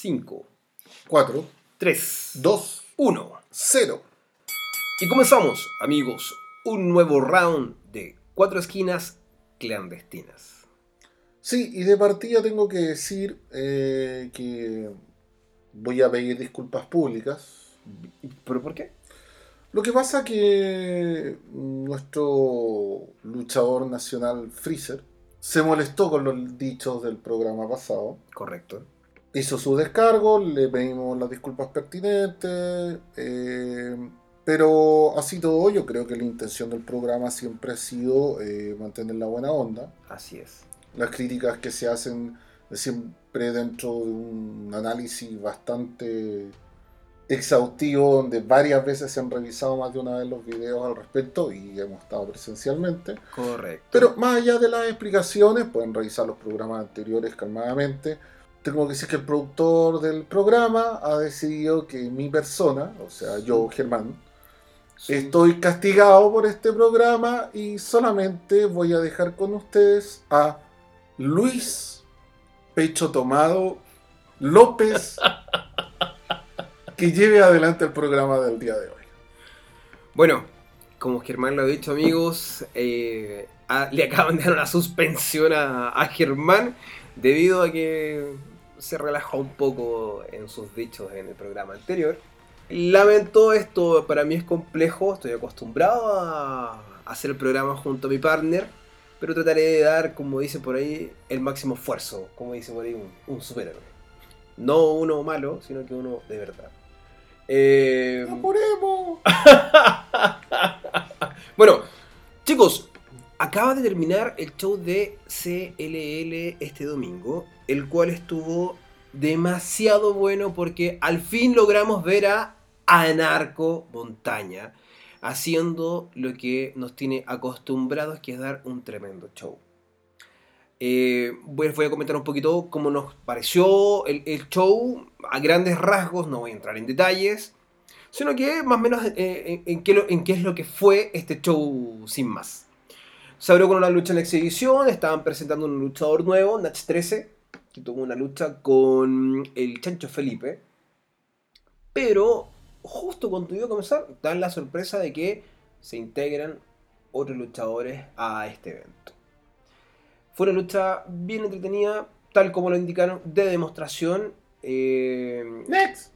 5, 4, 3, 2, 1. 0. Y comenzamos, amigos, un nuevo round de cuatro esquinas clandestinas. Sí, y de partida tengo que decir eh, que voy a pedir disculpas públicas. ¿Pero por qué? Lo que pasa que nuestro luchador nacional Freezer se molestó con los dichos del programa pasado. Correcto. Hizo su descargo, le pedimos las disculpas pertinentes, eh, pero así todo yo creo que la intención del programa siempre ha sido eh, mantener la buena onda. Así es. Las críticas que se hacen siempre dentro de un análisis bastante exhaustivo, donde varias veces se han revisado más de una vez los videos al respecto y hemos estado presencialmente. Correcto. Pero más allá de las explicaciones, pueden revisar los programas anteriores calmadamente. Tengo que decir que el productor del programa ha decidido que mi persona, o sea, yo, Germán, Sí. estoy castigado por este programa y solamente voy a dejar con ustedes a Luis Pecho Tomado López que lleve adelante el programa del día de hoy. Bueno, como Germán lo ha dicho, amigos, eh, a- le acaban de dar una suspensión a, a Germán debido a que se relajó un poco en sus dichos en el programa anterior. Lamento esto, para mí es complejo, estoy acostumbrado a hacer el programa junto a mi partner, pero trataré de dar, como dice por ahí, el máximo esfuerzo, como dice por ahí un, un superhéroe. No uno malo, sino que uno de verdad. Eh, ¡Apuremos! bueno, chicos, acaba de terminar el show de CLL este domingo, el cual estuvo demasiado bueno porque al fin logramos ver a Anarco Montaña haciendo lo que nos tiene acostumbrados, que es dar un tremendo show. Eh, voy, a comentar un poquito cómo nos pareció el, show a grandes rasgos, no voy a entrar en detalles, sino que más o menos eh, en qué es lo que fue este show sin más. Se abrió con una lucha en exhibición, estaban presentando un luchador nuevo, Natch 13, que tuvo una lucha con el Chancho Felipe, pero justo cuando iba a comenzar, dan la sorpresa de que se integran otros luchadores a este evento. Fue una lucha bien entretenida, tal como lo indicaron, de demostración. eh, Next.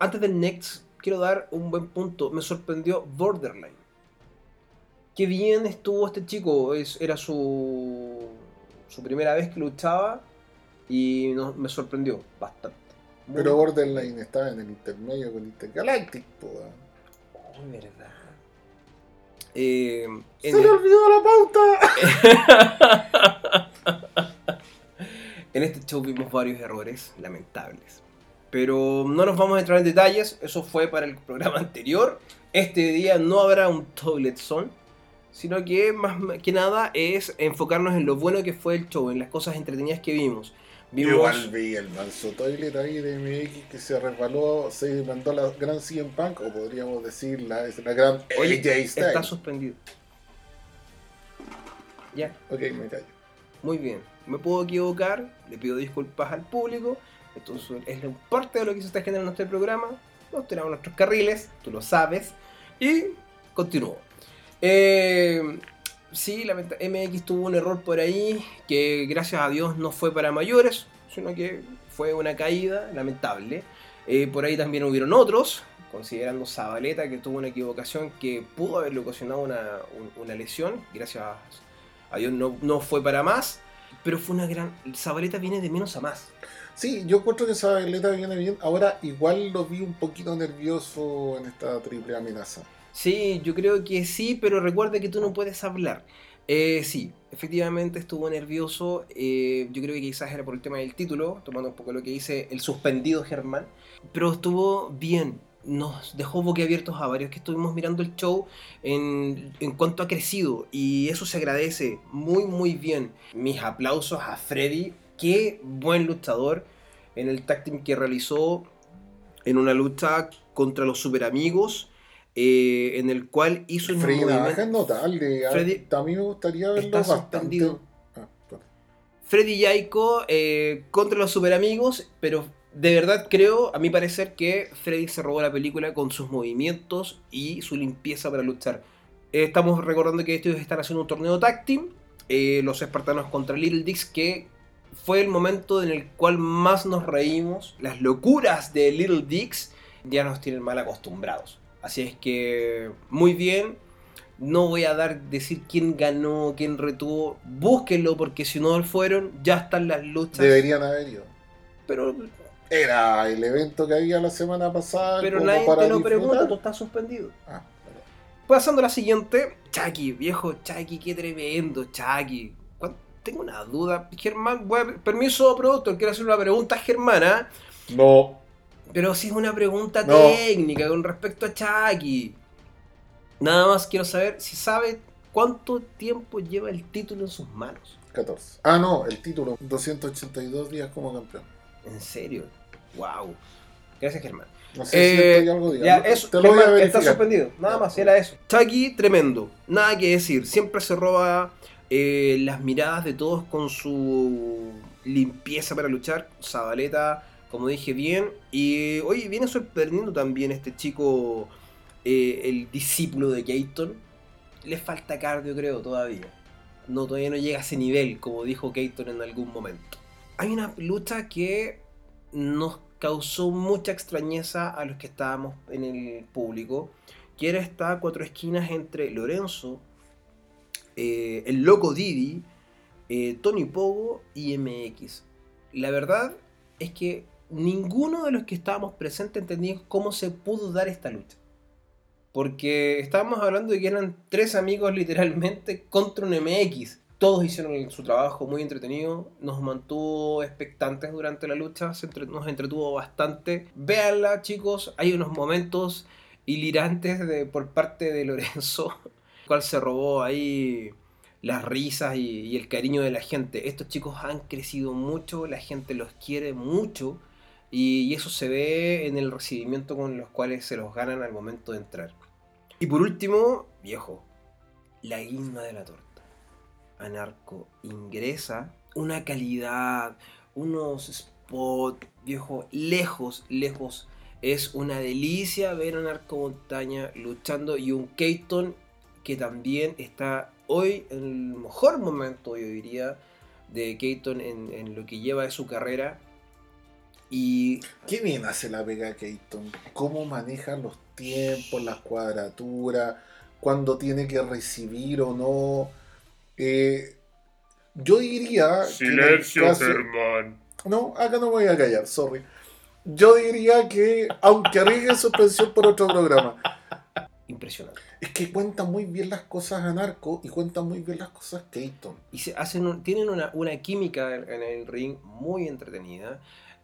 antes del Next, quiero dar un buen punto. Me sorprendió Borderline. Qué bien estuvo este chico. Es, era su, su primera vez que luchaba y no- me sorprendió bastante. Muy- Pero Borderline estaba en el intermedio con Intergalactic, weón. Oh, verdad. Eh, ¡Se el- le olvidó la pauta! En este show vimos varios errores lamentables. Pero no nos vamos a entrar en detalles, eso fue para el programa anterior. Este día no habrá un Toilet Zone, sino que más que nada es enfocarnos en lo bueno que fue el show, en las cosas entretenidas que vimos. Yo Vimos Igual vi el manso toilet ahí de MX que se resbaló, se mandó la gran CM Punk, o podríamos decir la, la gran Oye, AJ está suspendido. Ya, Ok, me callo. muy bien. Me puedo equivocar, le pido disculpas al público. Entonces es parte de lo que se está generando en este programa. Nos tenemos nuestros carriles, tú lo sabes. Y continúo. Eh, sí, MX tuvo un error por ahí que gracias a Dios no fue para mayores, sino que fue una caída lamentable. Eh, por ahí también hubieron otros, considerando Zabaleta que tuvo una equivocación que pudo haberle ocasionado una, un- una lesión. Gracias a Dios no, no fue para más, pero fue una gran... Zabaleta viene de menos a más. Sí, yo encuentro que esa atleta viene bien. Ahora igual lo vi un poquito nervioso en esta triple amenaza. Sí, yo creo que sí, pero recuerda que tú no puedes hablar. Eh, sí, efectivamente estuvo nervioso. eh, yo creo que quizás era por el tema del título, tomando un poco lo que dice el suspendido Germán. Pero estuvo bien. Nos dejó boquiabiertos a varios que estuvimos mirando el show en, cuanto ha crecido. Y eso se agradece muy, muy bien. Mis aplausos a Freddy. Qué buen luchador en el tag que realizó en una lucha contra los super amigos. Eh, en el cual hizo un Freddy Navaja es movimiento. notable. A- Freddy a mí me gustaría verlo bastante. Ah. Freddy Yaiko eh, contra los super amigos, pero de verdad creo, a mi parecer, que Freddy se robó la película con sus movimientos y su limpieza para luchar. Eh, estamos recordando que ellos están haciendo un torneo tag team, eh, los espartanos contra Little Dix, que fue el momento en el cual más nos reímos. Las locuras de Little Dix ya nos tienen mal acostumbrados. Así es que, muy bien. No voy a dar decir quién ganó, quién retuvo. Búsquenlo porque si no fueron, ya están las luchas. Deberían haber ido. Pero, Era el evento que había la semana pasada. pero nadie te lo pregunta, tú estás suspendido. Ah, vale. Pasando a la siguiente, Chucky, viejo Chucky, qué tremendo, Chucky. ¿Cuán- Tengo una duda, Germán, voy a- permiso, productor, quiero hacer una pregunta Germán, ¿ah? No, Pero si es una pregunta No. técnica con respecto a Chucky. Nada más quiero saber si sabe cuánto tiempo lleva el título en sus manos. 14. Ah, no, el título. 282 días como campeón. En serio. Wow. Gracias, Germán. No sé si Eh, estoy algo Ya, eso, Te lo voy a Germán, verificar. está suspendido. Nada más, era eso. Chucky, tremendo. Nada que decir. Siempre se roba eh, las miradas de todos con su limpieza para luchar. Zabaleta, como dije bien. Y oye, viene sorprendiendo también este chico, eh, el discípulo de Keaton. Le falta cardio, creo, todavía. No, todavía no llega a ese nivel, como dijo Keaton en algún momento. Hay una lucha que nos causó mucha extrañeza a los que estábamos en el público, que era esta cuatro esquinas entre Lorenzo, eh, el loco Didi, eh, Tony Pogo y MX. La verdad es que ninguno de los que estábamos presentes entendía cómo se pudo dar esta lucha. Porque estábamos hablando de que eran tres amigos literalmente contra un MX. Todos hicieron su trabajo muy entretenido, nos mantuvo expectantes durante la lucha, entre- nos entretuvo bastante. Véanla chicos, hay unos momentos hilirantes de, por parte de Lorenzo, cual se robó ahí las risas y el cariño de la gente. Estos chicos han crecido mucho, la gente los quiere mucho y, eso se ve en el recibimiento con los cuales se los ganan al momento de entrar. Y por último, viejo, la guinda de la torta. Anarco ingresa una calidad, unos spots, viejo, lejos, lejos. Es una delicia ver a Anarco Montaña luchando y un Keaton que también está hoy en el mejor momento, yo diría, de Keaton en, en lo que lleva de su carrera. Y Qué bien hace la Vega Keaton. Cómo maneja los tiempos, las cuadraturas, cuándo tiene que recibir o no. Eh, yo diría. que caso- Germán. No, acá no me voy a callar, sorry. Yo diría que, aunque arriesgue suspensión por otro programa, impresionante. es que cuenta muy bien las cosas Anarco y cuenta muy bien las cosas Keaton. y se hacen un- tienen una, una química en, en el ring muy entretenida.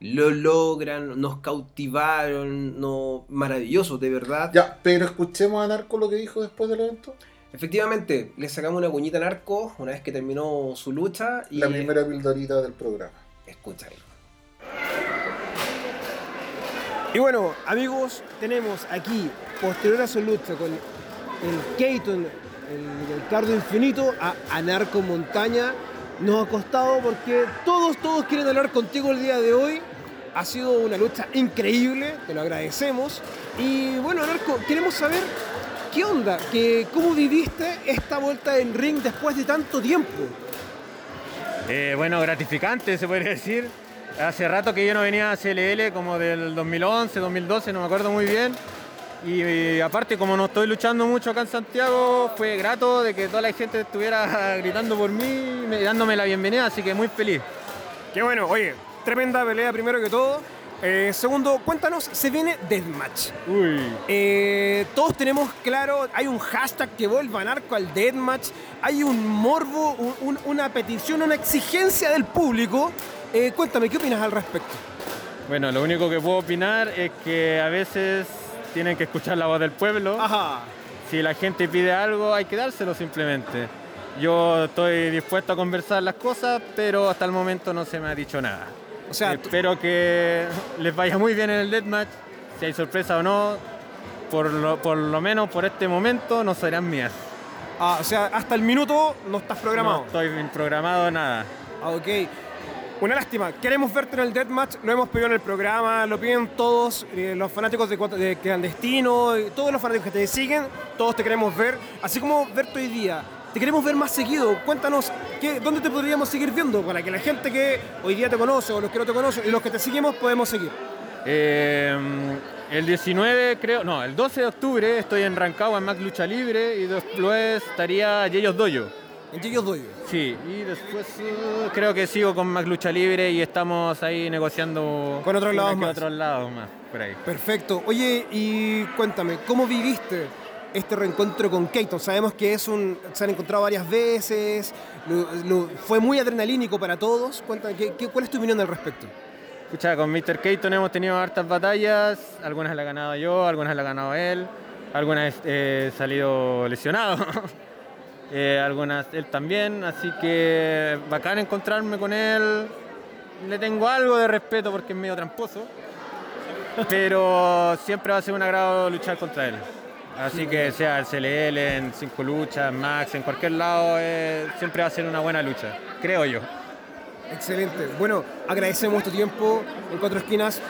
Lo logran, nos cautivaron, no, maravilloso, de verdad. Ya, pero escuchemos a Anarco lo que dijo después del evento. Efectivamente, le sacamos una cuñita al arco una vez que terminó su lucha y La primera pildorita del programa. escúchalo. Y bueno, amigos, tenemos aquí, posterior a su lucha con el Keaton, el, el cardio infinito, a Anarco Montaña. Nos ha costado porque todos, todos quieren hablar contigo el día de hoy. Ha sido una lucha increíble, te lo agradecemos. Y bueno, Anarco, queremos saber qué onda, que, cómo viviste esta vuelta en ring después de tanto tiempo. Eh, bueno, gratificante se podría decir. Hace rato que yo no venía a CLL, como del 2011, 2012, no me acuerdo muy bien. Y, y aparte, como no estoy luchando mucho acá en Santiago, fue grato de que toda la gente estuviera gritando por mí, me- dándome la bienvenida, así que muy feliz. Qué bueno, oye, tremenda pelea primero que todo. Eh, segundo, cuéntanos, se viene Deathmatch. Uy. Eh, todos tenemos claro, hay un hashtag que vuelva a narco al deathmatch, hay un morbo, un- un- una petición, una exigencia del público. Eh, cuéntame, ¿qué opinas al respecto? Bueno, lo único que puedo opinar es que a veces tienen que escuchar la voz del pueblo. Ajá. Si la gente pide algo, hay que dárselo simplemente. Yo estoy dispuesto a conversar las cosas, pero hasta el momento no se me ha dicho nada. O sea, tú- Espero que les vaya muy bien en el deathmatch. Si hay sorpresa o no, por lo, por lo menos por este momento no serán mías. ah, o sea, hasta el minuto no estás No programado. estoy programado nada. Ah, ok. Una lástima, queremos verte en el Deathmatch, lo hemos pedido en el programa, lo piden todos eh, los fanáticos de, de Clandestino, todos los fanáticos que te siguen, todos te queremos ver, así como verte hoy día. Te queremos ver más seguido, cuéntanos qué, dónde te podríamos seguir viendo para que la gente que hoy día te conoce o los que no te conocen y los que te seguimos podemos seguir. Eh, el 19, creo, no, el 12 de octubre estoy en Rancagua en Mac Lucha Libre y después estaría Yeyos Doyo. En Chillos Doyo. Sí, y después eh, creo que sigo con Mac Lucha Libre y estamos ahí negociando Con otros lados más. otros lados más, por ahí. Perfecto. Oye, y cuéntame, ¿cómo viviste este reencuentro con Keaton? Sabemos que es un, se han encontrado varias veces, fue muy adrenalínico para todos. Cuéntame, ¿qué, cuál es tu opinión al respecto? Escucha, con Mr. Keaton hemos tenido hartas batallas, algunas las he ganado yo, algunas las ha ganado él, algunas he salido lesionado, eh, algunas él también, así que bacán encontrarme con él. Le tengo algo de respeto porque es medio tramposo, pero siempre va a ser un agrado luchar contra él. Así que sea el CLL, en 5 luchas, Max, en cualquier lado, eh, siempre va a ser una buena lucha, creo yo. Excelente. Bueno, agradecemos tu tiempo en Cuatro Esquinas.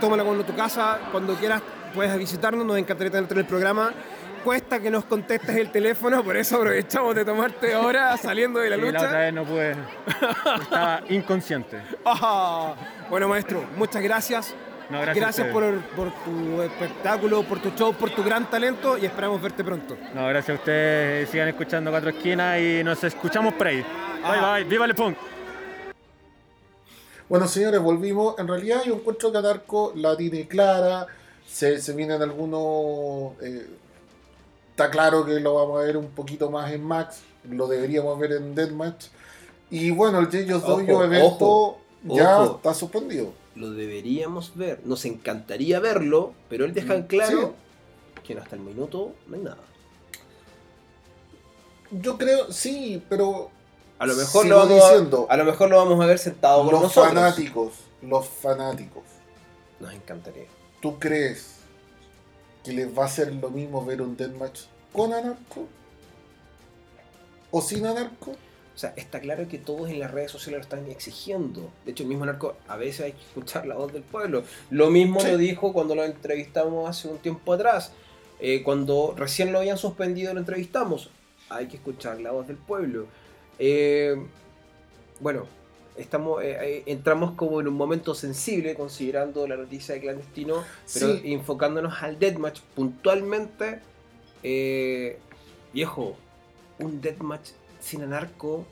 Tómala cuando tu casa, cuando quieras puedes visitarnos, nos encantaría tenerte en el programa. Cuesta que nos contestes el teléfono, por eso aprovechamos de tomarte ahora saliendo de la Sí, la lucha. otra vez no pude, estaba inconsciente. Ah, bueno, maestro, muchas gracias. No, gracias por, tu espectáculo, por tu show, por tu gran talento y esperamos verte pronto. No, gracias a ustedes. Sigan escuchando Cuatro Esquinas y nos escuchamos por ahí. Bye bye. ¡Viva el punk! Bueno, señores, volvimos. En realidad yo encuentro que Anarco la tiene clara. Se, se vienen algunos... eh, está claro que lo vamos a ver un poquito más en Max. Lo deberíamos ver en Deathmatch. Y bueno, el Ojo, Dojo evento ojo, ya ojo. está suspendido. Lo deberíamos ver. Nos encantaría verlo, pero él deja en claro que hasta el minuto no hay nada. Yo creo, sí, pero A lo mejor, lo vamos, diciendo. a, a lo mejor lo vamos a ver sentado con los nosotros. fanáticos, los fanáticos, Nos encantaría. ¿tú crees que les va a hacer lo mismo ver un Deathmatch con Anarco? ¿O sin Anarco? O sea, está claro que todos en las redes sociales lo están exigiendo. De hecho, el mismo narco, a veces hay que escuchar la voz del pueblo. Lo mismo Sí. lo dijo cuando lo entrevistamos hace un tiempo atrás. Eh, cuando recién lo habían suspendido, lo entrevistamos. Hay que escuchar la voz del pueblo. Eh, bueno, estamos, eh, entramos como en un momento sensible considerando la noticia de clandestino, pero Sí. enfocándonos al deathmatch puntualmente. viejo, un deathmatch sin anarco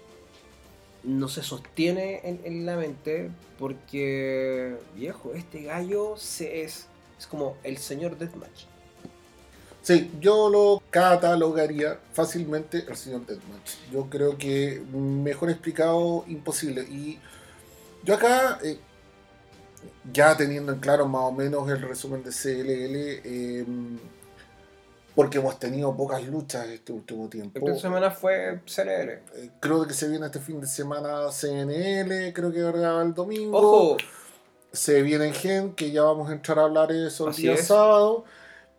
no se sostiene en, la mente porque, viejo, este gallo se es, es como el señor deathmatch. Sí, yo lo catalogaría fácilmente el señor Deathmatch. Yo creo que mejor explicado, imposible. Y yo acá, eh, ya teniendo en claro más o menos el resumen de CLL, eh, porque hemos tenido pocas luchas este último tiempo. Esta semana fue CLL. Eh, creo que se viene este fin de semana CNL, creo que graba el domingo. Ojo, Se viene Gen, que ya vamos a entrar a hablar de eso el Así día es. sábado.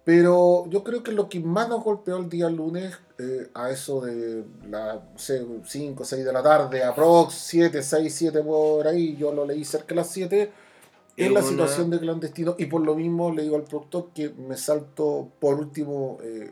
Pero yo creo que lo que más nos golpeó el día lunes, eh, a eso de las 5 o 6 de la tarde, aprox 7, 6, 7 por ahí, yo lo leí cerca de las 7, es Es la una- situación de clandestino. Y por lo mismo le digo al productor que me salto por último, eh,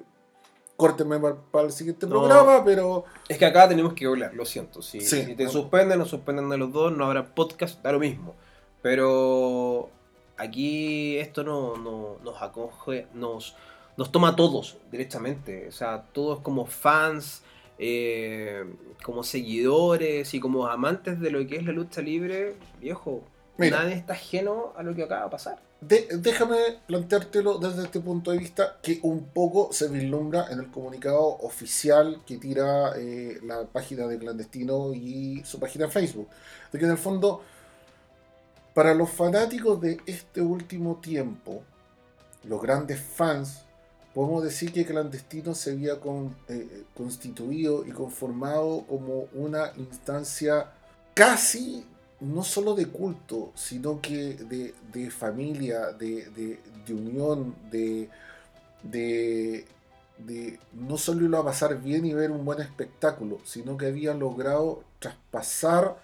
córteme para, para el siguiente No. programa, pero es que acá tenemos que hablar, lo siento. Si, Sí. si te suspenden, nos suspenden de los dos, no habrá podcast, da lo mismo. Pero aquí esto no, no- nos acoge, nos, nos toma a todos directamente. O sea, todos como fans, eh, como seguidores y como amantes de lo que es la lucha libre, viejo. Mira. Nadie está ajeno a lo que acaba de pasar. De- déjame planteártelo desde este punto de vista que un poco se vislumbra en el comunicado oficial que tira eh, la página de Clandestino y su página en Facebook. De que en el fondo, para los fanáticos de este último tiempo, los grandes fans, podemos decir que Clandestino se había con- eh, constituido y conformado como una instancia casi no solo de culto, sino que de, de familia, de, de- de unión, de, de, no solo irlo a pasar bien y ver un buen espectáculo, sino que habían logrado traspasar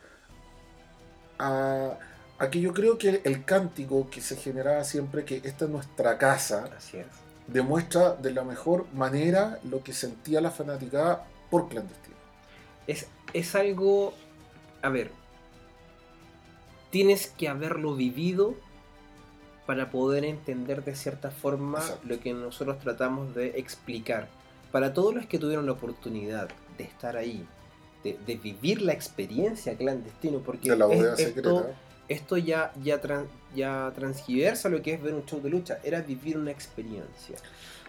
a, a que yo creo que el cántico que se generaba siempre, que esta es nuestra casa, es. demuestra de la mejor manera lo que sentía la fanaticada por clandestino. Es, es algo. A ver. Tienes que haberlo vivido para poder entender de cierta forma Exacto. lo que nosotros tratamos de explicar. Para todos los que tuvieron la oportunidad de estar ahí, de, de vivir la experiencia clandestino, porque De la es- bodega esto, ya, ya, ya transgiversa lo que es ver un show de lucha, era vivir una experiencia.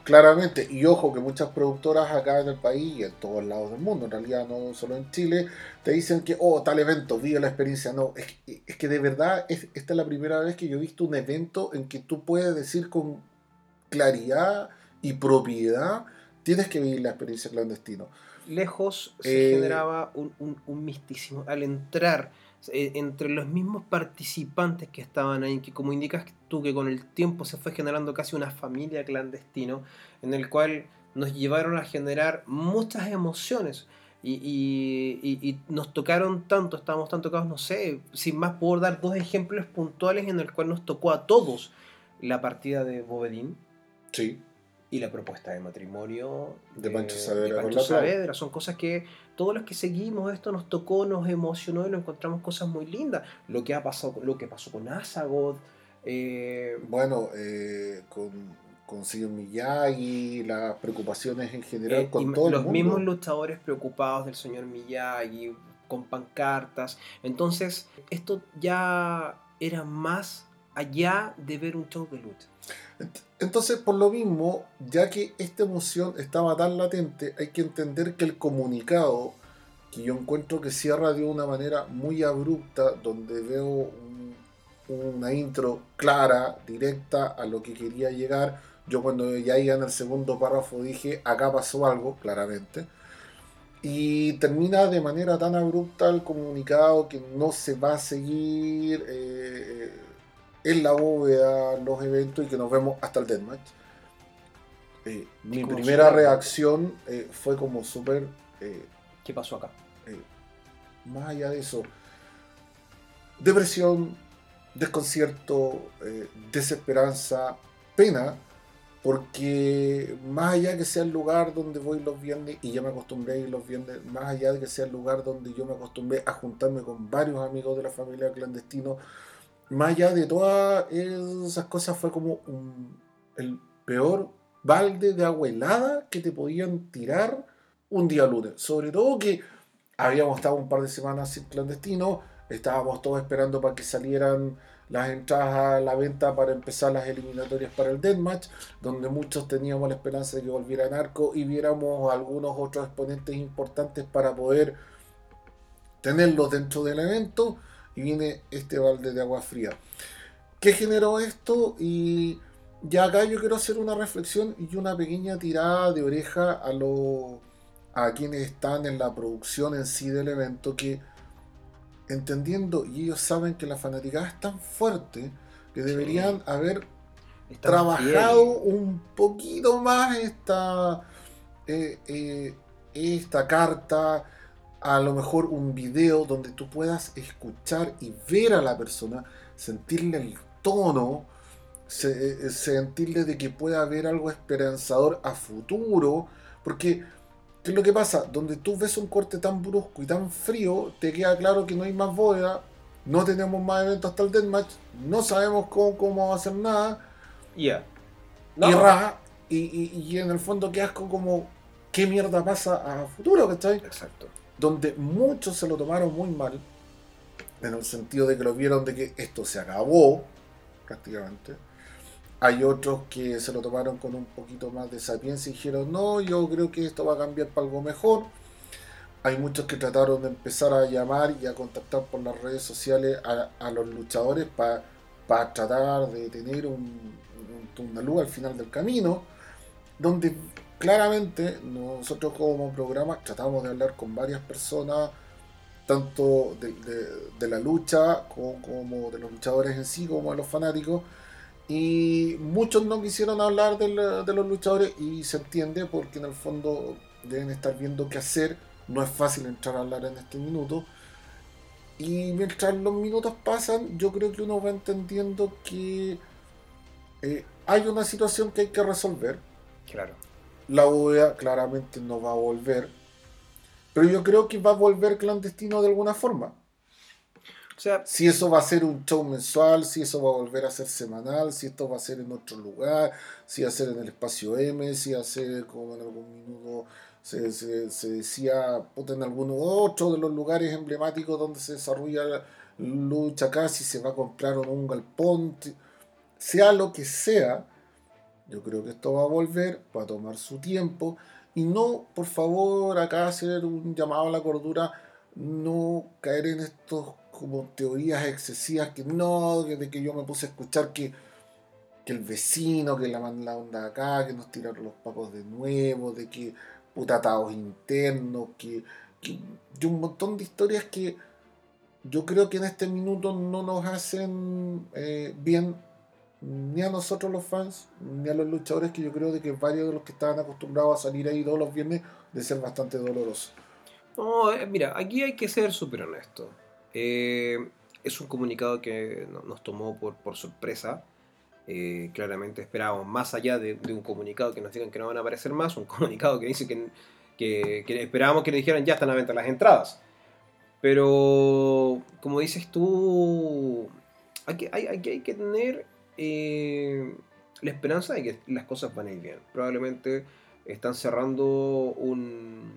Claramente, y ojo que muchas productoras acá en el país y en todos lados del mundo, en realidad no solo en Chile, te dicen que, oh, tal evento, vive la experiencia. No, es, que- es que de verdad es- esta es la primera vez que yo he visto un evento en que tú puedes decir con claridad y propiedad, tienes que vivir la experiencia clandestino. lejos se Eh, generaba un, un- un misticismo. Al entrar entre los mismos participantes que estaban ahí, que como indicas tú que con el tiempo se fue generando casi una familia clandestino, en el cual nos llevaron a generar muchas emociones. Y nos tocaron tanto, estábamos tan tocados, no sé, sin más puedo dar dos ejemplos puntuales en el cual nos tocó a todos la partida de Bovedín, Sí, y la propuesta de matrimonio De Pancho Saavedra de Pancho. Saavedra. Son cosas que todos los que seguimos esto nos tocó, nos emocionó y lo encontramos cosas muy lindas. Lo que ha pasado, lo que pasó con Azagoth, eh, bueno, eh, con, con Señor Miyagi, las preocupaciones en general eh, con y todo el los mundo. mismos luchadores preocupados del señor Miyagi, con pancartas. Entonces, esto ya era más allá de ver un show de lucha. Ent- Entonces, por lo mismo, ya que esta emoción estaba tan latente, hay que entender que el comunicado, que yo encuentro que cierra de una manera muy abrupta, donde veo un- una intro clara, directa a lo que quería llegar, yo cuando ya iba en el segundo párrafo dije, acá pasó algo, claramente. Y termina de manera tan abrupta el comunicado que no se va a seguir eh, en la bóveda los eventos y que nos vemos hasta el deathmatch. Eh, mi primera reacción eh, fue como súper, eh, ¿Qué pasó acá? eh, más allá de eso, depresión, desconcierto, desesperanza, pena, porque más allá que sea el lugar donde voy los viernes, y ya me acostumbré a ir los viernes, más allá de que sea el lugar donde yo me acostumbré a juntarme con varios amigos de la familia clandestino, más allá de todas esas cosas fue como el peor balde de agua helada que te podían tirar un día lunes. Sobre todo que habíamos estado un par de semanas sin clandestino, estábamos todos esperando para que salieran las entradas a la venta para empezar las eliminatorias para el Deathmatch, donde muchos teníamos la esperanza de que volviera Narco y viéramos algunos otros exponentes importantes para poder tenerlos dentro del evento y viene este balde de agua fría. ¿Qué generó esto? Y ya acá yo quiero hacer una reflexión y una pequeña tirada de oreja a los a quienes están en la producción en sí del evento que entendiendo y ellos saben que la fanaticada es tan fuerte que deberían haber Están trabajado fieles. un poquito más esta, eh, eh, esta carta, a lo mejor un video donde tú puedas escuchar y ver a la persona, sentirle el tono, se- eh, sentirle de que pueda haber algo esperanzador a futuro, porque ¿qué es lo que pasa? Donde tú ves un corte tan brusco y tan frío, te queda claro que no hay más bóveda, no tenemos más eventos hasta el Deathmatch, no sabemos cómo, cómo va a hacer nada, Ya. y No, ra, y, y- y en el fondo quedas como qué mierda pasa a futuro, ¿cachai? Exacto. Donde muchos se lo tomaron muy mal, en el sentido de que lo vieron de que esto se acabó, prácticamente. Hay otros que se lo tomaron con un poquito más de sapiencia y dijeron, no, yo creo que esto va a cambiar para algo mejor. Hay muchos que trataron de empezar a llamar y a contactar por las redes sociales a, los luchadores para tratar de tener un, un- una luz al final del camino, donde claramente nosotros como programa tratamos de hablar con varias personas, tanto de, la lucha como, de los luchadores en sí, como de los fanáticos, y muchos no quisieron hablar de, la- de los luchadores y se entiende porque en el fondo deben estar viendo qué hacer, no es fácil entrar a hablar en este minuto. Y mientras los minutos pasan, yo creo que uno va entendiendo que eh, hay una situación que hay que resolver. Claro. La OEA claramente no va a volver. Pero yo creo que va a volver clandestino de alguna forma. O sea, Si eso va a ser un show mensual, si eso va a volver a ser semanal, si esto va a ser en otro lugar, si va a ser en el espacio M, si va a ser como en algún minuto se, se- se decía puta, en alguno otro de los lugares emblemáticos donde se desarrolla la lucha acá, si se va a comprar o no un galpón, sea lo que sea, yo creo que esto va a volver, va a tomar su tiempo. Y no, por favor, acá hacer un llamado a la cordura, no caer en estos como teorías excesivas que no, que de que yo me puse a escuchar que, que el vecino, que la la onda acá, que nos tiraron los papos de nuevo, de que putatados internos, que, que un montón de historias que yo creo que en este minuto no nos hacen eh, bien ni a nosotros los fans, ni a los luchadores, que yo creo de que varios de los que estaban acostumbrados a salir ahí todos los viernes, de ser bastante doloroso. No, eh, mira, aquí hay que ser súper honesto. Eh, es un comunicado que no- nos tomó por, por sorpresa. Eh, claramente esperábamos más allá de, un comunicado que nos digan que no van a aparecer más, un comunicado que dice que, que, que esperábamos que le dijeran ya están a venta las entradas. Pero, como dices tú, aquí hay, hay que tener eh, la esperanza de que las cosas van a ir bien. Probablemente están cerrando un,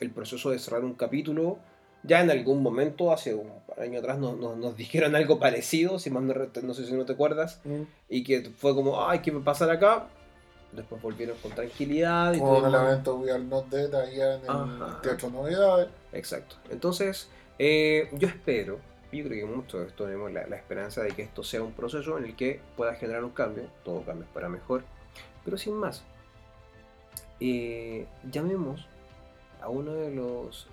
el proceso de cerrar un capítulo. Ya en algún momento, hace un año atrás, nos, nos- nos dijeron algo parecido, si más no, no sé si no te acuerdas, y que fue como, ay, ¿qué va a pasar acá? Después volvieron con tranquilidad y Como en todo. el evento We Are Not Dead allá en el Ajá. Teatro Novedades. Exacto. Entonces, eh, yo espero, yo creo que muchos de esto tenemos la, la esperanza de que esto sea un proceso en el que pueda generar un cambio, todo cambio es para mejor, pero sin más. Eh, llamemos a uno de los,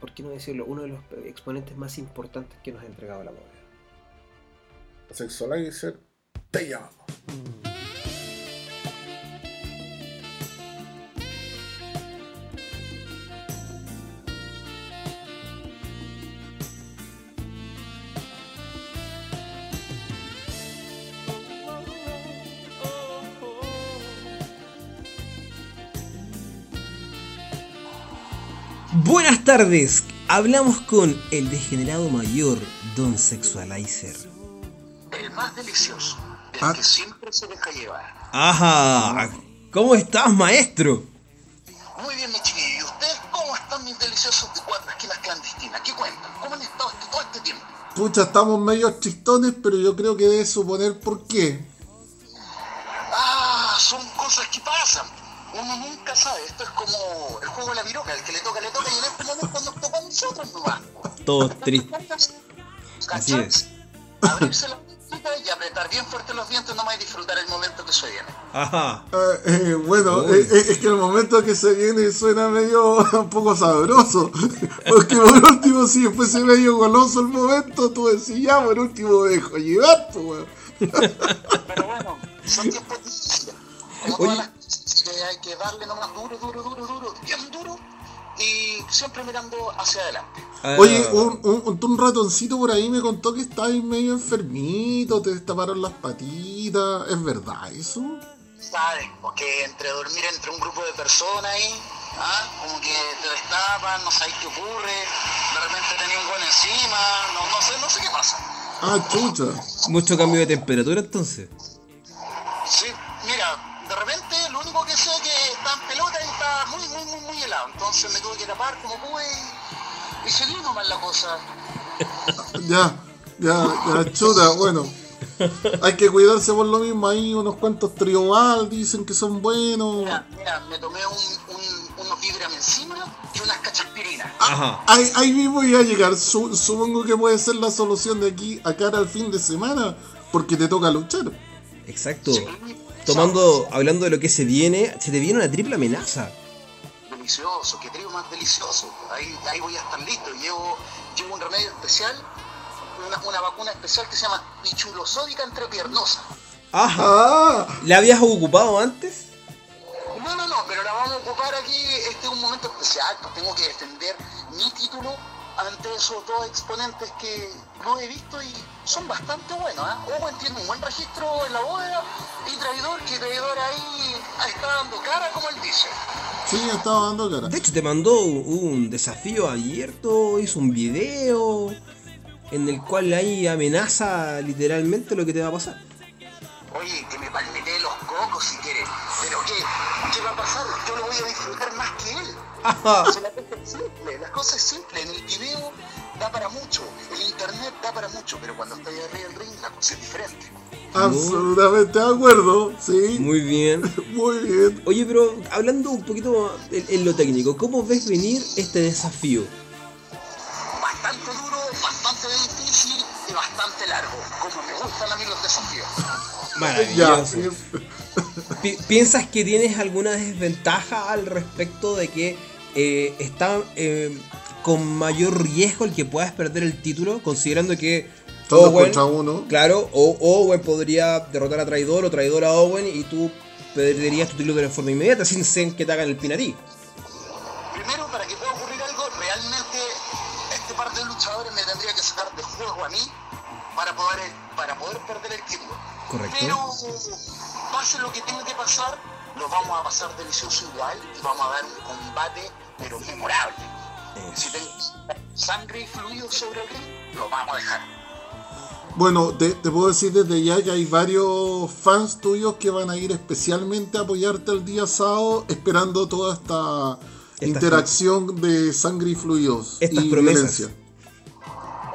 ¿por qué no decirlo? Uno de los exponentes más importantes que nos ha entregado la moda. Sexualizer, te llamamos. Buenas tardes, hablamos con el degenerado mayor, Don Sexualizer. El más delicioso, el Ah. que siempre se deja llevar. Ajá, ¿cómo estás, maestro? Muy bien, mi chiquillo. ¿Y ustedes cómo están mis deliciosos de cuatro esquinas clandestinas? ¿Qué cuentan? ¿Cómo han estado este- todo este tiempo? Pucha, estamos medio tristones, pero yo creo que debes suponer por qué. Ah, son cosas que pasan. Uno nunca sabe. Esto es como el juego de la viroca. El que le toca, le toca. Nomás. Todos tristes. Así es. Abrirse la puertita y apretar bien fuerte los dientes nomás y disfrutar el momento que se viene. Ajá. Eh, eh, bueno, eh, eh, es que el momento que se viene suena medio un poco sabroso. Porque por último, si fuese medio goloso el momento, tú decís, ya, por último dejo llevar, pues, weón. Pero bueno, son tiempos difíciles. Como todas las que hay que darle nomás duro, duro, duro, duro, bien duro y siempre mirando hacia adelante. Ah, Oye, un, un, un ratoncito por ahí me contó que estabas medio enfermito, te destaparon las patitas. ¿Es verdad eso? ¿Sabes? Porque entre dormir entre un grupo de personas ahí, ¿ah? como que te destapan, no sabes qué ocurre, de repente tenía un gol encima, no, no sé, no sé qué pasa. Ah, chucha. Mucho cambio de temperatura entonces. Sí, mira, repente lo único que sé es que está en pelota y está muy, muy, muy, muy helado. Entonces me tuve que tapar como pude y, y seguí nomás la cosa. Ya, ya, ya, chuta, bueno. Hay que cuidarse por lo mismo. Ahí unos cuantos trioval dicen que son buenos. Mira, mira, me tomé un, un, unos Vibrame encima y unas cachaspirinas. Ajá. Ahí, ahí mismo iba a llegar. Su- supongo que puede ser la solución de aquí a cara al fin de semana. Porque te toca luchar. Exacto. Tomando, hablando de lo que se viene, se te viene una triple amenaza. Delicioso, qué trío más delicioso. Ahí, ahí voy a estar listo. Llevo, llevo un remedio especial, una, una vacuna especial que se llama pichulosódica entrepiernosa. Ajá. ¿La habías ocupado antes? No, no, no, pero la vamos a ocupar aquí. Este es un momento especial. Pues tengo que defender mi título ante esos dos exponentes que los he visto y son bastante buenos. ¿eh? Owen tiene un buen registro en la bóveda y Traidor, que Traidor ahí está dando cara, como él dice. Sí, estaba dando cara. De hecho, te mandó un desafío abierto, hizo un video en el cual ahí amenaza literalmente lo que te va a pasar. Oye, que me palmetee los cocos si quieres. Pero ¿qué? ¿Qué va a pasar? Yo lo voy a disfrutar más que él. O sea, la cosa es simple, la cosa es simple. En el video da para mucho, el internet da para mucho, pero cuando estoy arriba del ring la cosa es diferente. Absolutamente de acuerdo, sí. Muy bien. Muy bien. Oye, pero hablando un poquito en, en lo técnico, ¿cómo ves venir este desafío? Bastante duro, bastante difícil y bastante largo. Como me gustan a mí los desafíos. Ya, Maravilloso. sí. Pi- ¿Piensas que tienes alguna desventaja al respecto de que eh, está eh, con mayor riesgo el que puedas perder el título? Considerando que Todos Owen, contra uno. claro, o Owen podría derrotar a Traidor o Traidor a Owen y tú perderías tu título de forma inmediata sin ser que te hagan el pin a ti. Primero, para que pueda ocurrir algo, realmente este par de luchadores me tendría que sacar de juego a mí para poder, para poder perder el título. Correcto. Pero pase lo que tenga que pasar, lo vamos a pasar delicioso igual y vamos a dar un combate, pero memorable. Si tengo sangre y fluido sobre el ring, lo vamos a dejar. Bueno, te, te puedo decir desde ya que hay varios fans tuyos que van a ir especialmente a apoyarte el día sábado esperando toda esta Estas interacción de sangre y fluidos Estas y promesas. violencia.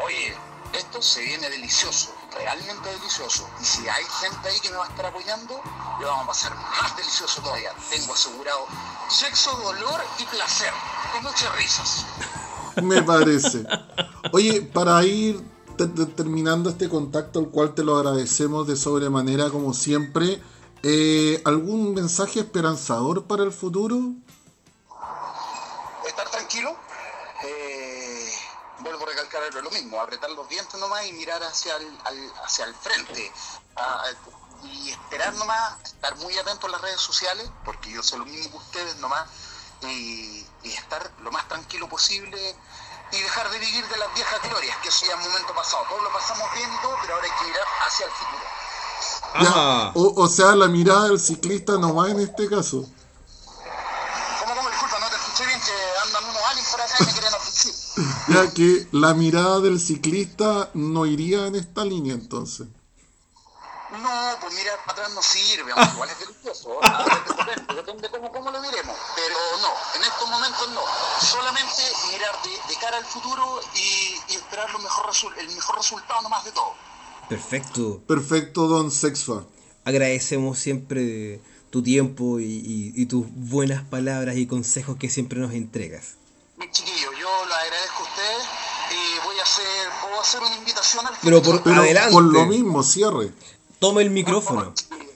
Oye, esto se viene delicioso, realmente delicioso. Y si hay gente ahí que me va a estar apoyando, lo vamos a pasar más delicioso todavía. Tengo asegurado sexo, dolor y placer, con muchas risas. Me parece. Oye, para ir te- te- terminando este contacto, al cual te lo agradecemos de sobremanera como siempre, eh, ¿algún mensaje esperanzador para el futuro? Estar tranquilo, vuelvo a recalcar lo mismo, apretar los dientes nomás y mirar hacia el, al- hacia el frente. Ah, y esperar nomás, estar muy atento a las redes sociales, porque yo sé lo mismo que ustedes nomás, y, y estar lo más tranquilo posible y dejar de vivir de las viejas glorias, que eso ya es momento pasado. Todos lo pasamos bien y todo, pero ahora hay que mirar hacia el futuro. Ya, Ajá. o, o sea, la mirada del ciclista no va en este caso. Ya que la mirada del ciclista no iría en esta línea entonces. No, pues mirar para atrás no sirve, aunque igual es delicioso. Depende, depende cómo, cómo lo miremos. Pero no, en estos momentos no. Solamente mirar de, de cara al futuro y, y esperar lo mejor el mejor resultado nomás de todo. Perfecto. Perfecto, don Sexfa. Agradecemos siempre tu tiempo y, y- y tus buenas palabras y consejos que siempre nos entregas. Mis chiquillos, yo les agradezco a ustedes y voy a hacer, puedo hacer una invitación al Pero por- Pero Adelante. por lo mismo, cierre. Toma el micrófono.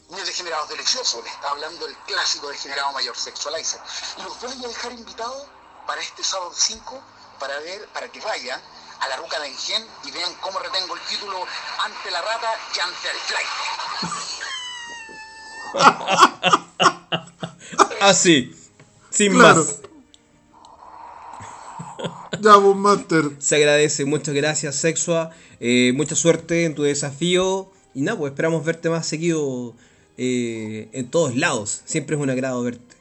Muy degenerados deliciosos, le está hablando el clásico degenerado mayor Sexualizer. Los voy a dejar invitados para este sábado 5 para ver, para que vayan a la ruca de Engen y vean cómo retengo el título ante la rata y ante el flight. Así. Sin Claro. más. Ya, Master. Se agradece. Muchas gracias, Sexua. Eh, mucha suerte en tu desafío. Y nada, pues esperamos verte más seguido eh, en todos lados. Siempre es un agrado verte.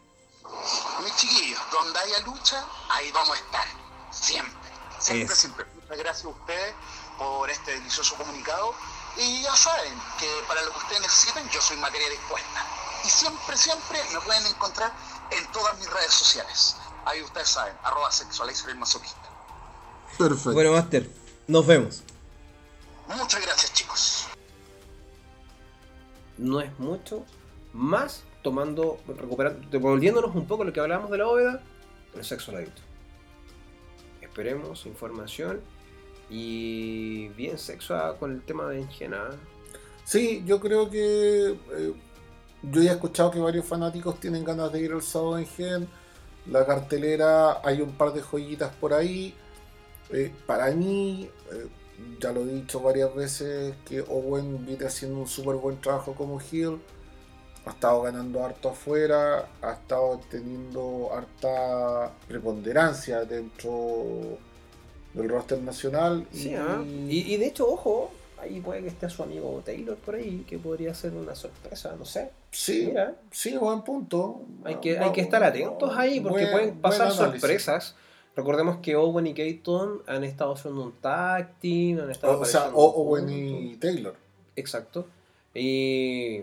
Mis chiquillos, donde haya lucha, ahí vamos a estar. Siempre. Siempre, siempre. Muchas gracias a ustedes por este delicioso comunicado. Y ya saben que para lo que ustedes necesiten, yo soy materia dispuesta. Y siempre, siempre me pueden encontrar en todas mis redes sociales. Ahí ustedes saben, arroba sexualizer el masoquista. Perfecto. Bueno, Master, nos vemos. Muchas gracias, chicos. no es mucho más tomando, recuperando, devolviéndonos un poco lo que hablábamos de la bóveda, el sexo adicto. Esperemos información y bien sexo ah, con el tema de Engena. Sí, yo creo que eh, yo ya he escuchado que varios fanáticos tienen ganas de ir el sábado en Gen. La cartelera, hay un par de joyitas por ahí. Eh, para mí, eh, ya lo he dicho varias veces, que Owen viene haciendo un súper buen trabajo como heel. Ha estado ganando harto afuera, ha estado teniendo harta preponderancia dentro del roster nacional. Sí, ¿ah? y, y de hecho, ojo, ahí puede que esté su amigo Taylor por ahí, que podría ser una sorpresa, no sé. Sí, Mira. sí, buen punto. Hay que, Va- hay que estar atentos ahí porque buen- pueden pasar análisis. Recordemos que Owen y Keaton han estado haciendo un tag team, han estado O, o sea, Owen y. Taylor. Exacto. Y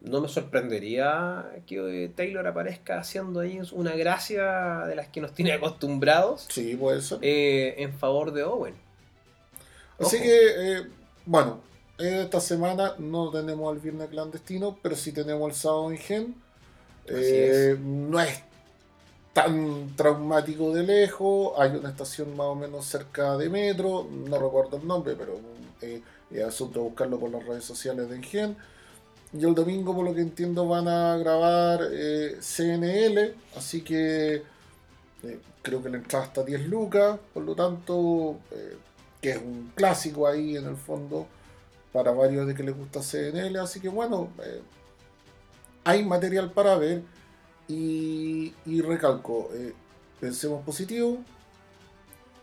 no me sorprendería que eh, Taylor aparezca haciendo ahí una gracia de las que nos tiene acostumbrados Sí, puede ser. eh, en favor de Owen. Así que, eh, bueno, esta semana no tenemos el viernes clandestino, pero sí tenemos el sábado en Gen. Eh, no es tan traumático de lejos. Hay una estación más o menos cerca de metro. No recuerdo el nombre, pero eh, es asunto de buscarlo por las redes sociales de Engen. Y el domingo, por lo que entiendo, van a grabar eh, CNL. Así que eh, creo que la entrada está a 10 lucas. Por lo tanto, eh, que es un clásico ahí en el fondo para varios de que les gusta CNL. Así que bueno, eh, hay material para ver. Y, recalco, eh, pensemos positivo.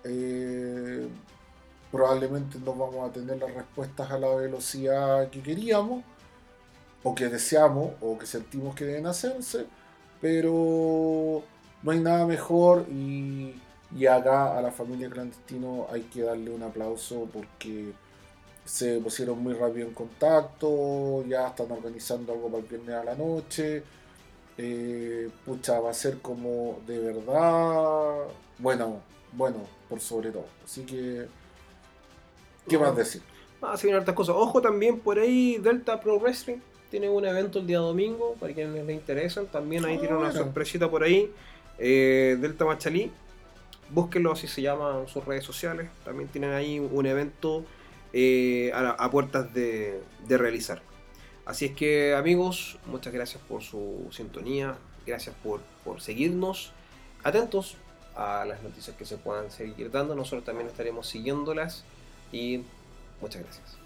Eh, probablemente no vamos a tener las respuestas a la velocidad que queríamos, o que deseamos, o que sentimos que deben hacerse, pero no hay nada mejor y, y acá a la familia clandestino hay que darle un aplauso porque se pusieron muy rápido en contacto, ya están organizando algo para el viernes a la noche. Eh, pucha, va a ser como de verdad bueno, bueno, por sobre todo. Así que, ¿qué más decir? Ah, se vienen hartas cosas. Ojo también por ahí, Delta Pro Wrestling tiene un evento el día domingo, para quienes les interesan. También ahí Ah, tiene una bueno. sorpresita por ahí. Eh, Delta Machalí, búsquenlo así se llama en sus redes sociales. También tienen ahí un evento eh, a, a puertas de, de realizar. Así es que amigos, muchas gracias por su sintonía, gracias por, por seguirnos. Atentos a las noticias que se puedan seguir dando, nosotros también estaremos siguiéndolas y muchas gracias.